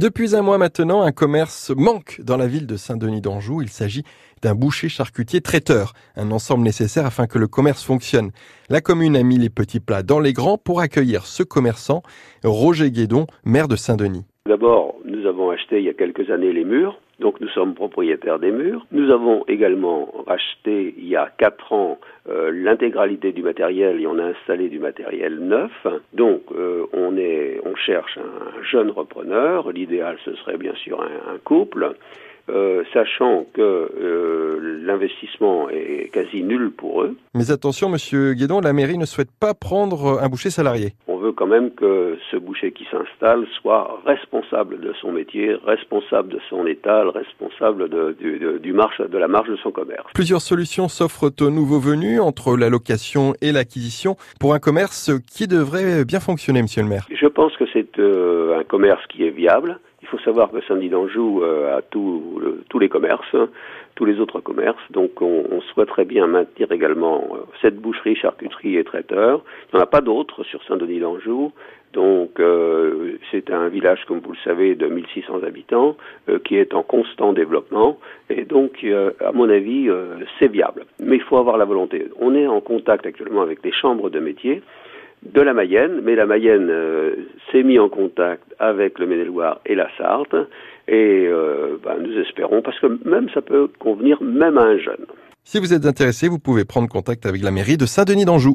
Depuis un mois maintenant, un commerce manque dans la ville de Saint-Denis d'Anjou. Il s'agit d'un boucher charcutier traiteur, un ensemble nécessaire afin que le commerce fonctionne. La commune a mis les petits plats dans les grands pour accueillir ce commerçant, Roger Guédon, maire de Saint-Denis. D'abord, nous avons acheté il y a quelques années les murs, donc nous sommes propriétaires des murs. Nous avons également racheté il y a quatre ans l'intégralité du matériel et on a installé du matériel neuf. Donc euh, on est, on cherche un jeune repreneur. L'idéal ce serait bien sûr un, couple. Euh, sachant que euh, l'investissement est quasi nul pour eux. Mais attention, monsieur Guédon, la mairie ne souhaite pas prendre un boucher salarié. On veut quand même que ce boucher qui s'installe soit responsable de son métier, responsable de son étal, responsable de, de, du marche, de la marge de son commerce. Plusieurs solutions s'offrent aux nouveaux venus entre la location et l'acquisition pour un commerce qui devrait bien fonctionner, monsieur le maire. Je pense que c'est euh, un commerce qui est viable il faut savoir que Saint-Denis d'Anjou euh, a tout, tous les commerces, tous les autres commerces. Donc on, on souhaiterait bien maintenir également euh, cette boucherie, charcuterie et traiteur. Il n'y en a pas d'autres sur Saint-Denis d'Anjou. Donc euh, c'est un village, comme vous le savez, de 1600 habitants euh, qui est en constant développement et donc euh, à mon avis c'est viable. Mais il faut avoir la volonté. On est en contact actuellement avec les chambres de métiers de la Mayenne, mais la Mayenne s'est mis en contact avec le Maine-et-Loire et la Sarthe, et ben, nous espérons, parce que même ça peut convenir même à un jeune. Si vous êtes intéressé, vous pouvez prendre contact avec la mairie de Saint-Denis d'Anjou.